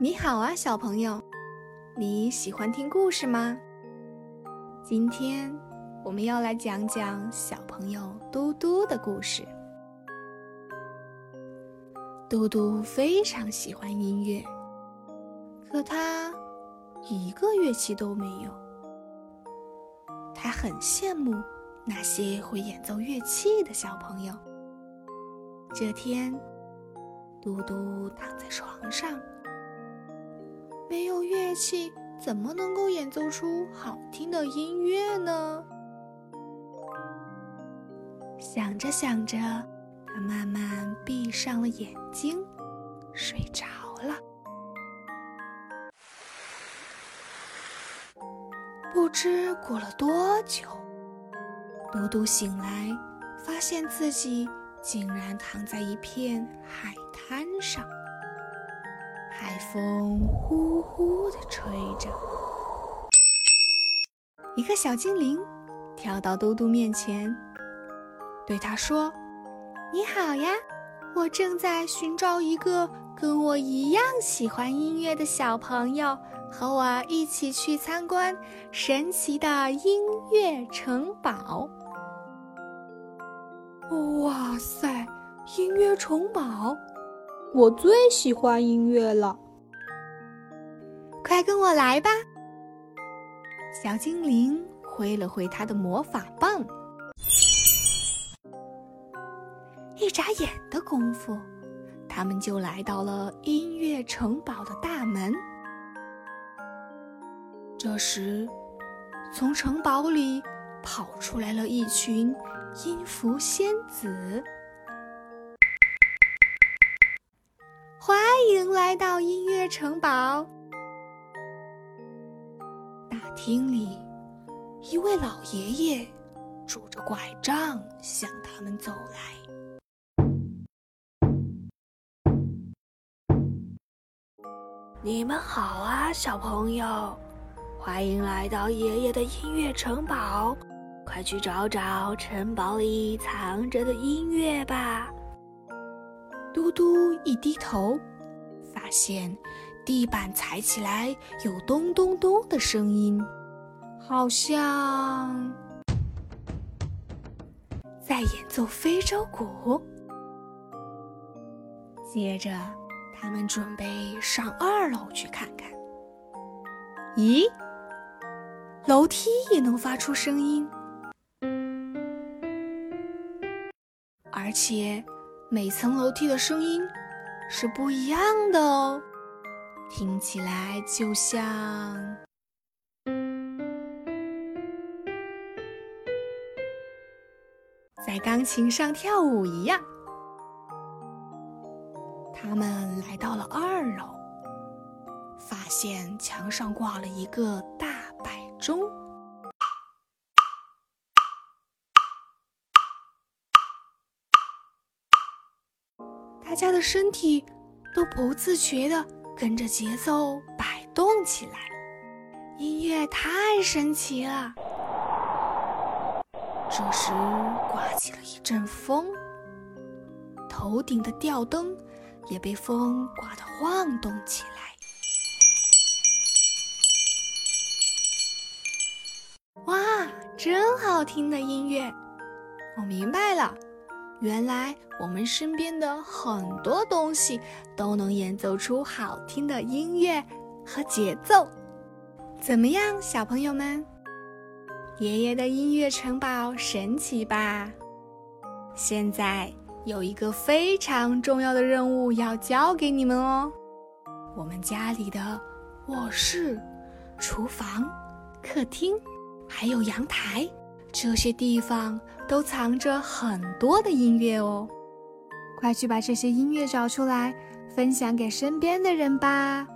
你好啊，小朋友，你喜欢听故事吗？今天我们要来讲讲小朋友嘟嘟的故事。嘟嘟非常喜欢音乐，可他一个乐器都没有。他很羡慕那些会演奏乐器的小朋友。这天，嘟嘟躺在床上。没有乐器，怎么能够演奏出好听的音乐呢？想着想着，他慢慢闭上了眼睛，睡着了。不知过了多久，嘟嘟醒来，发现自己竟然躺在一片海滩上。海风呼呼地吹着，一个小精灵跳到嘟嘟面前，对他说：“你好呀，我正在寻找一个跟我一样喜欢音乐的小朋友，和我一起去参观神奇的音乐城堡。”哇塞，音乐城堡！我最喜欢音乐了，快跟我来吧！小精灵挥了挥他的魔法棒，一眨眼的功夫，他们就来到了音乐城堡的大门。这时，从城堡里跑出来了一群音符仙子。欢迎来到音乐城堡。大厅里，一位老爷爷拄着拐杖向他们走来。你们好啊，小朋友！欢迎来到爷爷的音乐城堡，快去找找城堡里藏着的音乐吧。嘟嘟一低头，发现地板踩起来有咚咚咚的声音，好像在演奏非洲鼓。接着，他们准备上二楼去看看。咦，楼梯也能发出声音，而且。每层楼梯的声音是不一样的哦，听起来就像在钢琴上跳舞一样。他们来到了二楼，发现墙上挂了一个大摆钟。大家的身体都不自觉地跟着节奏摆动起来，音乐太神奇了。这时，刮起了一阵风，头顶的吊灯也被风刮得晃动起来。哇，真好听的音乐！我明白了。原来我们身边的很多东西都能演奏出好听的音乐和节奏，怎么样，小朋友们？爷爷的音乐城堡神奇吧？现在有一个非常重要的任务要交给你们哦。我们家里的卧室、厨房、客厅，还有阳台。这些地方都藏着很多的音乐哦，快去把这些音乐找出来，分享给身边的人吧。